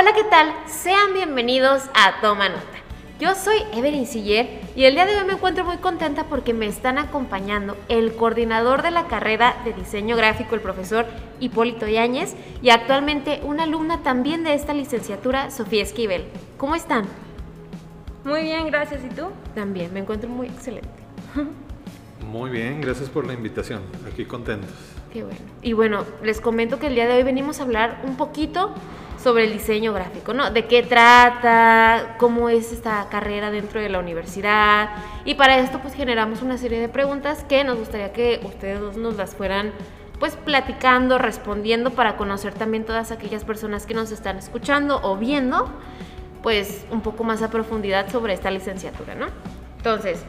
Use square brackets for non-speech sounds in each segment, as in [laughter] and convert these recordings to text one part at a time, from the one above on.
Hola, ¿qué tal? Sean bienvenidos a Toma Nota. Yo soy Evelyn Siller y el día de hoy me encuentro muy contenta porque me están acompañando el coordinador de la carrera de diseño gráfico, el profesor Hipólito Yáñez, y actualmente una alumna también de esta licenciatura, Sofía Esquivel. ¿Cómo están? Muy bien, gracias. ¿Y tú? También, me encuentro muy excelente. Muy bien, gracias por la invitación. Aquí contentos. Qué bueno. Y bueno, les comento que el día de hoy venimos a hablar un poquito sobre el diseño gráfico, ¿no? De qué trata, cómo es esta carrera dentro de la universidad. Y para esto pues generamos una serie de preguntas que nos gustaría que ustedes dos nos las fueran pues platicando, respondiendo para conocer también todas aquellas personas que nos están escuchando o viendo, pues un poco más a profundidad sobre esta licenciatura, ¿no? Entonces,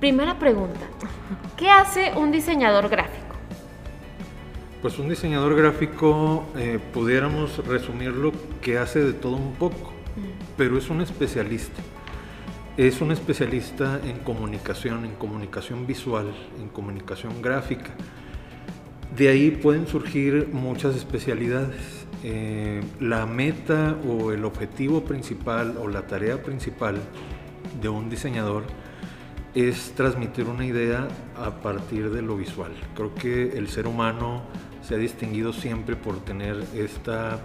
primera pregunta, ¿qué hace un diseñador gráfico? Pues un diseñador gráfico, eh, pudiéramos resumirlo que hace de todo un poco, pero es un especialista. Es un especialista en comunicación, en comunicación visual, en comunicación gráfica. De ahí pueden surgir muchas especialidades. Eh, la meta o el objetivo principal o la tarea principal de un diseñador es transmitir una idea a partir de lo visual. Creo que el ser humano se ha distinguido siempre por tener esta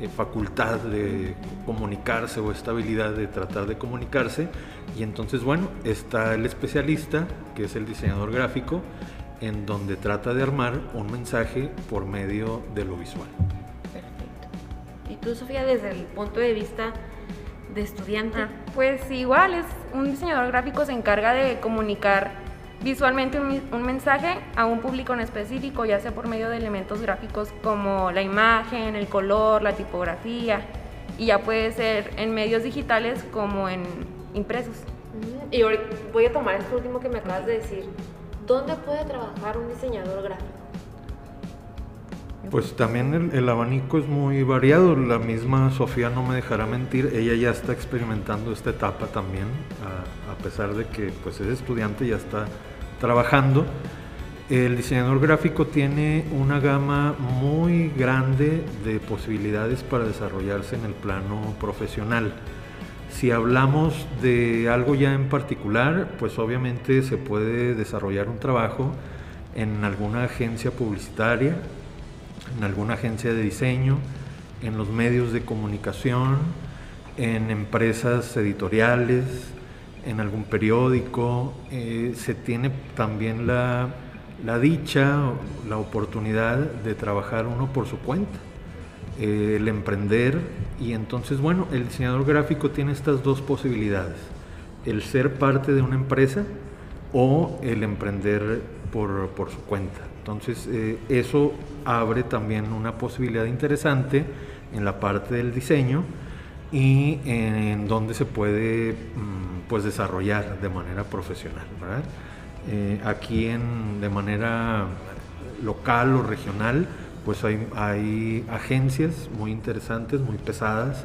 eh, facultad de comunicarse o esta habilidad de tratar de comunicarse. Y entonces, bueno, está el especialista, que es el diseñador gráfico, en donde trata de armar un mensaje por medio de lo visual. Perfecto. ¿Y tú, Sofía, desde el punto de vista de estudiante? Ah, pues igual, es un diseñador gráfico se encarga de comunicar visualmente un, mensaje a un público en específico, ya sea por medio de elementos gráficos como la imagen, el color, la tipografía, y ya puede ser en medios digitales como en impresos. Y ahora voy a tomar esto último que me acabas de decir. ¿Dónde puede trabajar un diseñador gráfico? Pues también el, abanico es muy variado. La misma Sofía no me dejará mentir. Ella ya está experimentando esta etapa también, a, a pesar de que pues, es estudiante, ya está trabajando. El diseñador gráfico tiene una gama muy grande de posibilidades para desarrollarse en el plano profesional. Si hablamos de algo ya en particular, pues obviamente se puede desarrollar un trabajo en alguna agencia publicitaria, en alguna agencia de diseño, en los medios de comunicación, en empresas editoriales, en algún periódico, eh, se tiene también la, la, dicha, la oportunidad de trabajar uno por su cuenta, eh, el emprender y entonces bueno, el diseñador gráfico tiene estas dos posibilidades, el ser parte de una empresa o el emprender por, por su cuenta. Entonces eh, eso abre también una posibilidad interesante en la parte del diseño y en donde se puede mm, pues desarrollar de manera profesional. Eh, aquí en, de manera local o regional pues hay, hay, agencias muy interesantes, muy pesadas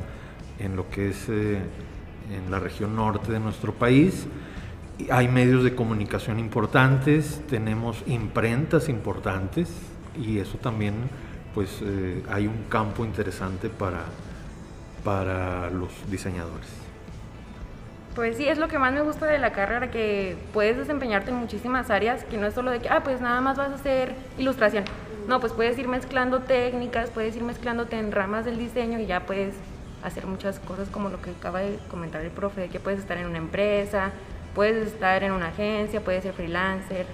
en lo que es eh, en la región norte de nuestro país. Hay medios de comunicación importantes, tenemos imprentas importantes y eso también pues eh, hay un campo interesante para, para los diseñadores. Pues sí, es lo que más me gusta de la carrera, que puedes desempeñarte en muchísimas áreas, que no es solo de que, ah, pues nada más vas a hacer ilustración. No, pues puedes ir mezclando técnicas, puedes ir mezclándote en ramas del diseño y ya puedes hacer muchas cosas como lo que acaba de comentar el profe, que puedes estar en una empresa, puedes estar en una agencia, puedes ser freelancer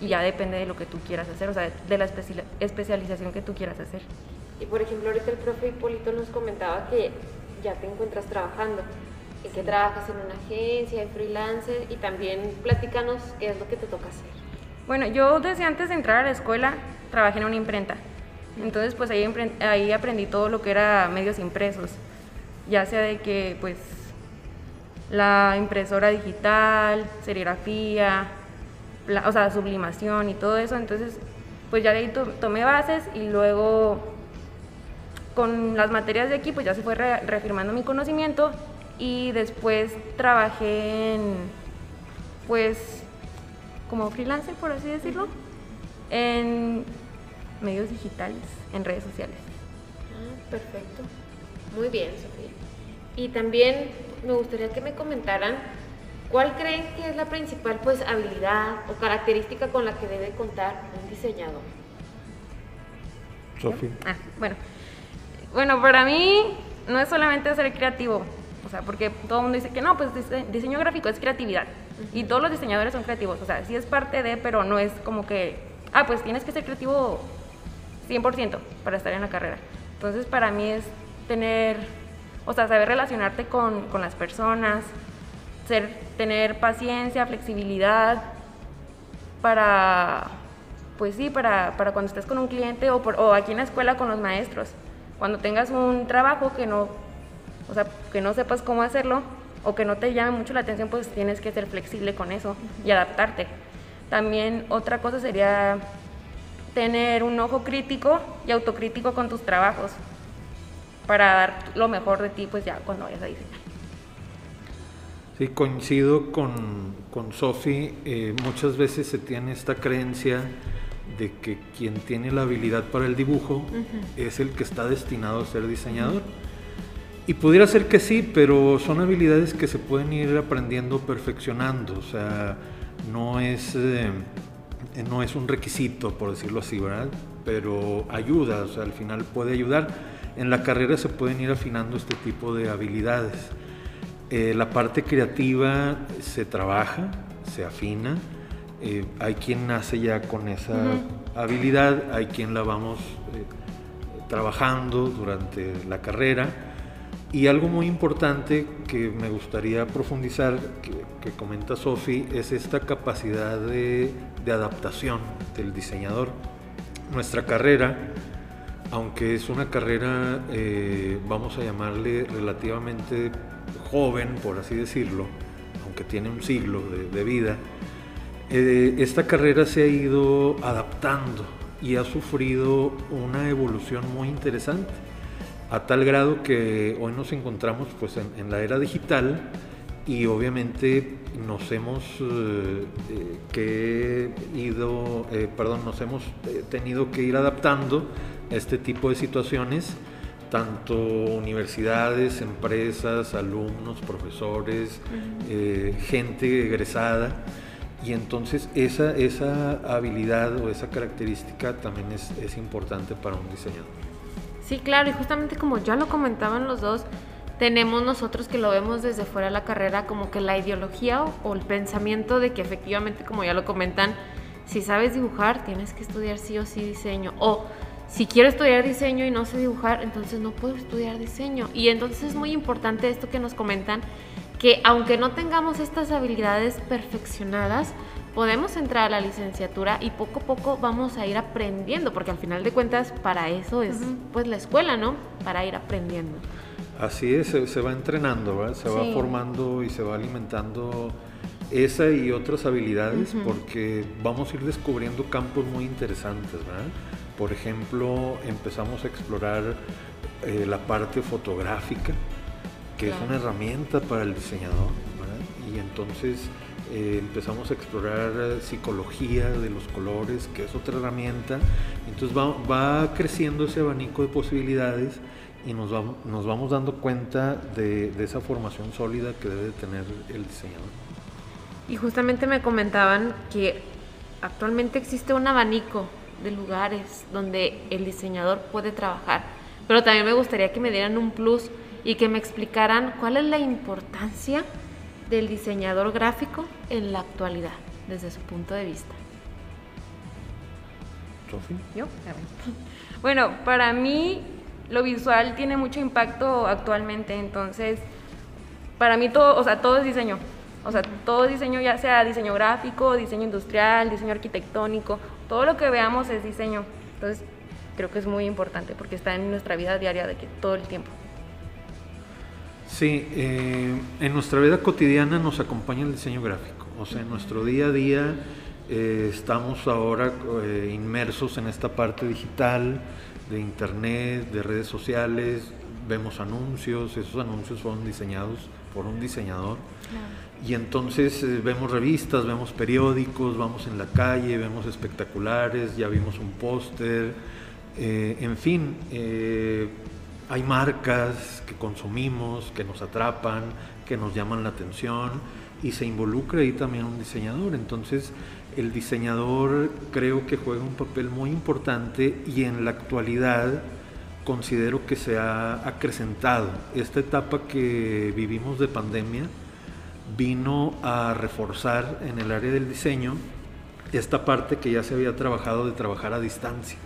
y ya depende de lo que tú quieras hacer, o sea, de la especialización que tú quieras hacer. Y por ejemplo, ahorita el profe Hipólito nos comentaba que ya te encuentras trabajando y que trabajas en una agencia de freelancer y también platícanos qué es lo que te toca hacer. Bueno, yo desde antes de entrar a la escuela trabajé en una imprenta. Entonces, pues ahí, ahí aprendí todo lo que era medios impresos, ya sea de que, pues, la impresora digital, serigrafía, o sea, sublimación y todo eso. Entonces, pues ya de ahí tomé bases y luego con las materias de aquí, pues ya se fue reafirmando mi conocimiento y después trabajé en, pues, como freelancer, por así decirlo, en medios digitales, en redes sociales. Ah, perfecto. Muy bien, Sofía. Y también me gustaría que me comentaran cuál creen que es la principal pues habilidad o característica con la que debe contar un diseñador. Sofía. Ah, bueno. Bueno, para mí no es solamente ser creativo, o sea, porque todo el mundo dice que no, pues dise- diseño gráfico es creatividad. Y todos los diseñadores son creativos, o sea, sí es parte de, pero no es como que, ah, pues tienes que ser creativo 100% para estar en la carrera. Entonces, para mí es tener, o sea, saber relacionarte con, con las personas, ser, tener paciencia, flexibilidad para, pues sí, para, para cuando estés con un cliente o, por- o aquí en la escuela con los maestros. Cuando tengas un trabajo que no, o sea, que no sepas cómo hacerlo o que no te llame mucho la atención, pues tienes que ser flexible con eso y adaptarte. También otra cosa sería tener un ojo crítico y autocrítico con tus trabajos para dar lo mejor de ti, pues ya cuando vayas a diseñar. Sí, coincido con, con Sofi. eh, muchas veces se tiene esta creencia de que quien tiene la habilidad para el dibujo es el que está destinado a ser diseñador. Y pudiera ser que sí, pero son habilidades que se pueden ir aprendiendo, perfeccionando. O sea, no es, eh, no es un requisito, por decirlo así, ¿verdad? Pero ayuda, o sea, al final puede ayudar. En la carrera se pueden ir afinando este tipo de habilidades. Eh, la parte creativa se trabaja, se afina. Eh, hay quien nace ya con esa habilidad, hay quien la vamos trabajando durante la carrera. Y algo muy importante que me gustaría profundizar, que, comenta Sofi, es esta capacidad de, de adaptación del diseñador. Nuestra carrera, aunque es una carrera, eh, vamos a llamarle relativamente joven, por así decirlo, aunque tiene un siglo de, de vida, eh, esta carrera se ha ido adaptando y ha sufrido una evolución muy interesante, a tal grado que hoy nos encontramos pues, en, en la era digital y obviamente nos hemos eh, eh, que ido, eh, perdón, nos hemos tenido que ir adaptando a este tipo de situaciones, tanto universidades, empresas, alumnos, profesores, eh, gente egresada. Y entonces esa, esa habilidad o esa característica también es, es importante para un diseñador. Sí, claro, y justamente como ya lo comentaban los dos, tenemos nosotros que lo vemos desde fuera de la carrera como que la ideología o, o el pensamiento de que efectivamente, como ya lo comentan, si sabes dibujar, tienes que estudiar sí o sí diseño. O si quiero estudiar diseño y no sé dibujar, entonces no puedo estudiar diseño. Y entonces es muy importante esto que nos comentan, que aunque no tengamos estas habilidades perfeccionadas, podemos entrar a la licenciatura y poco a poco vamos a ir aprendiendo, porque al final de cuentas para eso es pues la escuela, ¿no? Para ir aprendiendo. Así es, se, se va entrenando, ¿verdad? se va Sí. formando y se va alimentando esa y otras habilidades porque vamos a ir descubriendo campos muy interesantes. ¿verdad? Por ejemplo, empezamos a explorar eh, la parte fotográfica, que es Claro. una herramienta para el diseñador. ¿verdad? Y entonces eh, empezamos a explorar eh, psicología de los colores, que es otra herramienta. Entonces va, va creciendo ese abanico de posibilidades y nos, va- nos vamos dando cuenta de, de esa formación sólida que debe tener el diseñador. Y justamente me comentaban que actualmente existe un abanico de lugares donde el diseñador puede trabajar, pero también me gustaría que me dieran un plus y que me explicaran cuál es la importancia del diseñador gráfico en la actualidad, desde su punto de vista. Sofi. ¿Yo? A ver. Bueno, para mí lo visual tiene mucho impacto actualmente, entonces para mí todo, o sea, todo es diseño. O sea, todo es diseño, ya sea diseño gráfico, diseño industrial, diseño arquitectónico, todo lo que veamos es diseño. Entonces, creo que es muy importante porque está en nuestra vida diaria de que todo el tiempo. Sí, eh, en nuestra vida cotidiana nos acompaña el diseño gráfico. O sea, en nuestro día a día eh, estamos ahora eh, inmersos en esta parte digital, de internet, de redes sociales, vemos anuncios, esos anuncios fueron diseñados por un diseñador. Y entonces eh, vemos revistas, vemos periódicos, vamos en la calle, vemos espectaculares, ya vimos un póster, eh, en fin, eh, hay marcas que consumimos, que nos atrapan, que nos llaman la atención y se involucra ahí también un diseñador. Entonces, el diseñador creo que juega un papel muy importante y en la actualidad considero que se ha acrecentado. Esta etapa que vivimos de pandemia vino a reforzar en el área del diseño esta parte que ya se había trabajado de trabajar a distancia.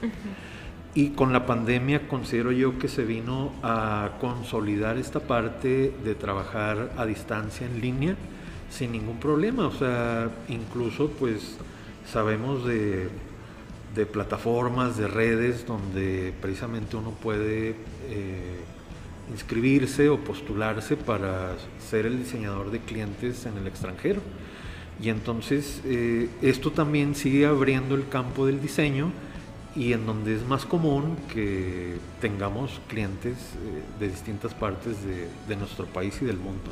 Y con la pandemia considero yo que se vino a consolidar esta parte de trabajar a distancia en línea sin ningún problema. O sea, incluso pues sabemos de, plataformas, de redes donde precisamente uno puede eh, inscribirse o postularse para ser el diseñador de clientes en el extranjero. Y entonces eh, esto también sigue abriendo el campo del diseño y en donde es más común que tengamos clientes eh, de distintas partes de, nuestro país y del mundo.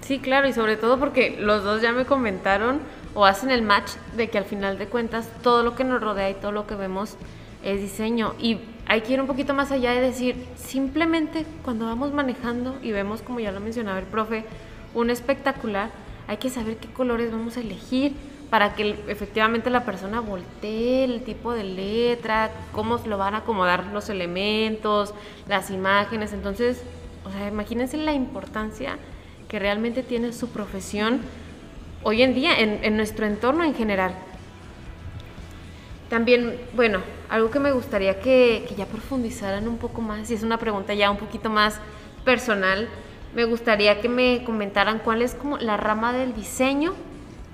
Sí, claro, y sobre todo porque los dos ya me comentaron o hacen el match de que al final de cuentas todo lo que nos rodea y todo lo que vemos es diseño. Y hay que ir un poquito más allá de decir, simplemente cuando vamos manejando y vemos, como ya lo mencionaba el profe, un espectacular, hay que saber qué colores vamos a elegir para que efectivamente la persona voltee el tipo de letra, cómo lo van a acomodar los elementos, las imágenes. Entonces, o sea, imagínense la importancia que realmente tiene su profesión hoy en día en, nuestro entorno en general. También, bueno, algo que me gustaría que, que, ya profundizaran un poco más, y es una pregunta ya un poquito más personal, me gustaría que me comentaran cuál es como la rama del diseño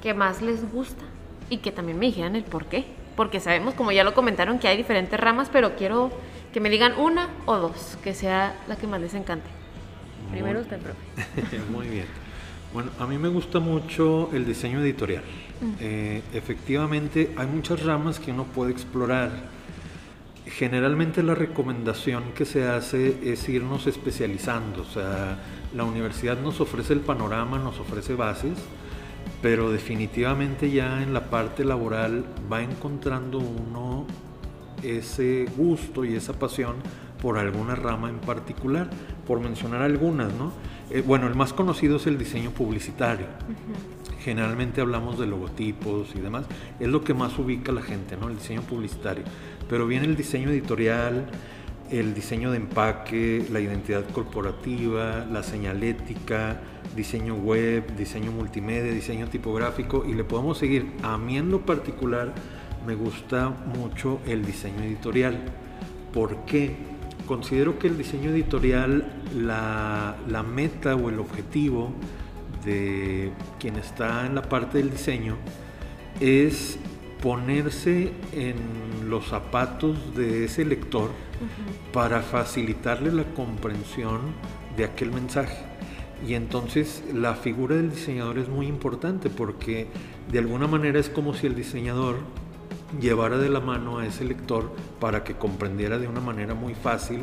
que más les gusta y que también me dijeran el por qué. Porque sabemos, como ya lo comentaron, que hay diferentes ramas, pero quiero que me digan una o dos, que sea la que más les encante. Primero usted, profe. [laughs] Muy bien. Bueno, a mí me gusta mucho el diseño editorial. Eh, efectivamente, hay muchas ramas que uno puede explorar. Generalmente la recomendación que se hace es irnos especializando. O sea, la universidad nos ofrece el panorama, nos ofrece bases, pero definitivamente ya en la parte laboral va encontrando uno ese gusto y esa pasión por alguna rama en particular, por mencionar algunas, ¿no? Eh, bueno, el más conocido es el diseño publicitario. Generalmente hablamos de logotipos y demás, es lo que más ubica la gente, ¿no? El diseño publicitario. Pero viene el diseño editorial, el diseño de empaque, la identidad corporativa, la señalética, diseño web, diseño multimedia, diseño tipográfico y le podemos seguir. A mí en lo particular me gusta mucho el diseño editorial. ¿Por qué? Considero que el diseño editorial, la, la meta o el objetivo de quien está en la parte del diseño es ponerse en los zapatos de ese lector para facilitarle la comprensión de aquel mensaje. Y entonces la figura del diseñador es muy importante porque de alguna manera es como si el diseñador llevara de la mano a ese lector para que comprendiera de una manera muy fácil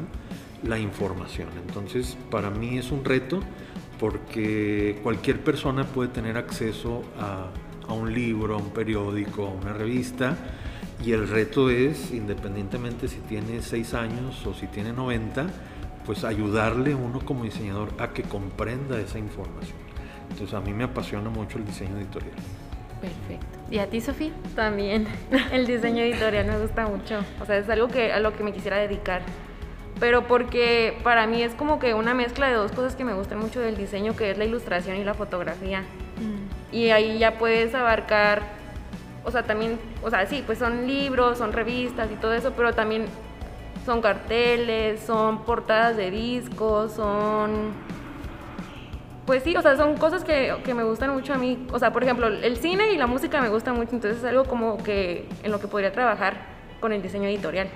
la información. Entonces para mí es un reto porque cualquier persona puede tener acceso a a un libro, a un periódico, a una revista. Y el reto es, independientemente si tiene 6 años o si tiene 90, pues ayudarle uno como diseñador a que comprenda esa información. Entonces a mí me apasiona mucho el diseño editorial. Perfecto. ¿Y a ti, Sofía? También. [laughs] El diseño editorial me gusta mucho. O sea, es algo que, a lo que me quisiera dedicar. Pero porque para mí es como que una mezcla de dos cosas que me gustan mucho del diseño, que es la ilustración y la fotografía. Y ahí ya puedes abarcar, o sea, también, o sea, sí, pues son libros, son revistas y todo eso, pero también son carteles, son portadas de discos, son... Pues sí, o sea, son cosas que, que, me gustan mucho a mí. O sea, por ejemplo, el cine y la música me gustan mucho, entonces es algo como que en lo que podría trabajar con el diseño editorial.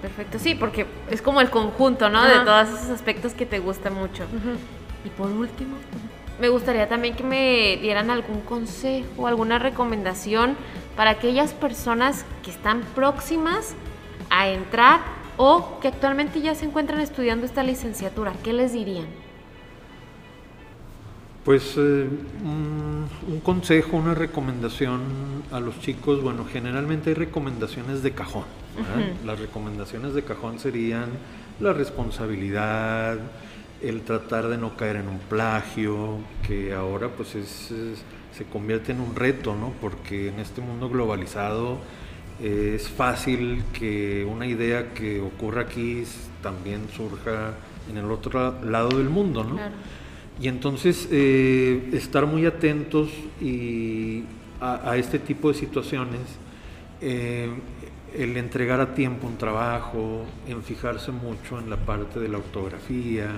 Perfecto, sí, porque es como el conjunto, ¿no? De todos esos aspectos que te gustan mucho. Y por último, me gustaría también que me dieran algún consejo, alguna recomendación para aquellas personas que están próximas a entrar o que actualmente ya se encuentran estudiando esta licenciatura. ¿Qué les dirían? Pues eh, un, un, consejo, una recomendación a los chicos, bueno, generalmente hay recomendaciones de cajón. Las recomendaciones de cajón serían la responsabilidad, el tratar de no caer en un plagio, que ahora pues es, se convierte en un reto, ¿no? Porque en este mundo globalizado es fácil que una idea que ocurra aquí también surja en el otro lado del mundo, ¿no? Y entonces eh, estar muy atentos y a, este tipo de situaciones, eh, el entregar a tiempo un trabajo, en fijarse mucho en la parte de la ortografía,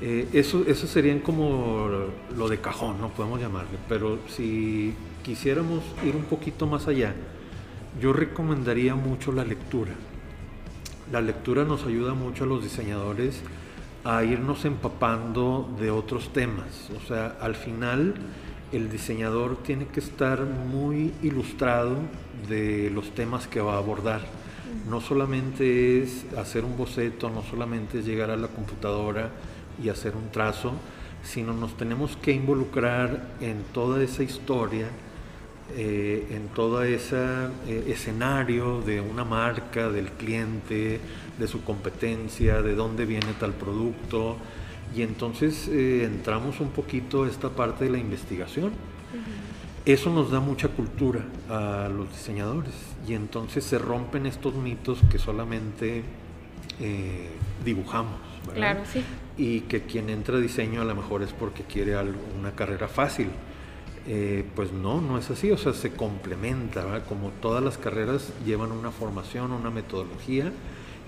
eh, eso, eso serían como lo de cajón, no podemos llamarle, pero si quisiéramos ir un poquito más allá, yo recomendaría mucho la lectura. La lectura nos ayuda mucho a los diseñadores a irnos empapando de otros temas. O sea, al final el diseñador tiene que estar muy ilustrado de los temas que va a abordar. No solamente es hacer un boceto, no solamente es llegar a la computadora y hacer un trazo, sino nos tenemos que involucrar en toda esa historia, eh, en todo ese eh, escenario de una marca, del cliente, de su competencia, de dónde viene tal producto. Y entonces eh, entramos un poquito a esta parte de la investigación. Eso nos da mucha cultura a los diseñadores y entonces se rompen estos mitos que solamente dibujamos. Claro, sí. Y que quien entra a diseño a lo mejor es porque quiere algo, una carrera fácil. Eh, pues no, no es así, o sea, se complementa, como todas las carreras llevan una formación, una metodología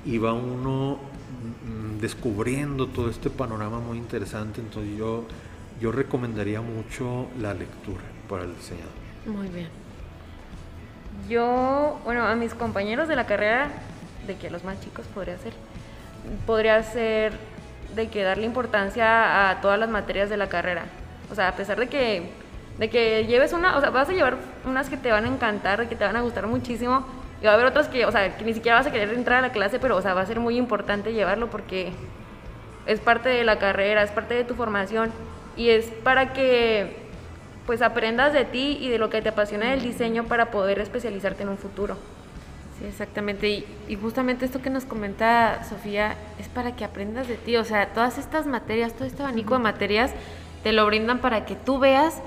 y va uno mm, descubriendo todo este panorama muy interesante, entonces yo, yo recomendaría mucho la lectura para el diseñador. Muy bien. Yo, bueno, a mis compañeros de la carrera, de que a los más chicos podría ser, podría ser de que darle importancia a todas las materias de la carrera. O sea, a pesar de que, de que lleves una, o sea, vas a llevar unas que te van a encantar, que te van a gustar muchísimo, y va a haber otras que, o sea, que ni siquiera vas a querer entrar a la clase, pero, o sea, va a ser muy importante llevarlo porque es parte de la carrera, es parte de tu formación, y es para que, pues, aprendas de ti y de lo que te apasiona del diseño para poder especializarte en un futuro. Sí, exactamente. Y, justamente esto que nos comenta Sofía es para que aprendas de ti. O sea, todas estas materias, todo este abanico de materias, te lo brindan para que tú veas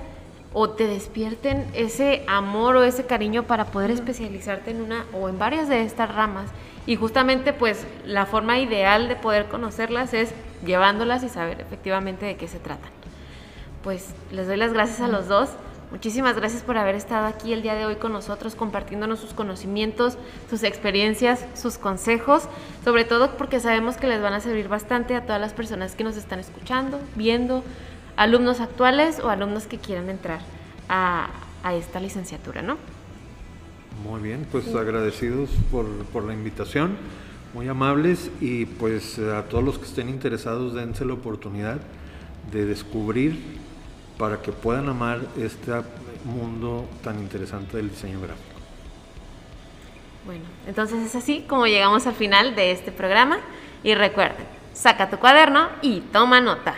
o te despierten ese amor o ese cariño para poder especializarte en una o en varias de estas ramas. Y justamente pues la forma ideal de poder conocerlas es llevándolas y saber efectivamente de qué se tratan. Pues les doy las gracias a los dos. Muchísimas gracias por haber estado aquí el día de hoy con nosotros, compartiéndonos sus conocimientos, sus experiencias, sus consejos, sobre todo porque sabemos que les van a servir bastante a todas las personas que nos están escuchando, viendo, alumnos actuales o alumnos que quieran entrar a, esta licenciatura, ¿no? Muy bien, pues agradecidos por, por la invitación, muy amables y pues a todos los que estén interesados dense la oportunidad de descubrir para que puedan amar este mundo tan interesante del diseño gráfico. Bueno, entonces es así como llegamos al final de este programa y recuerden, saca tu cuaderno y toma nota.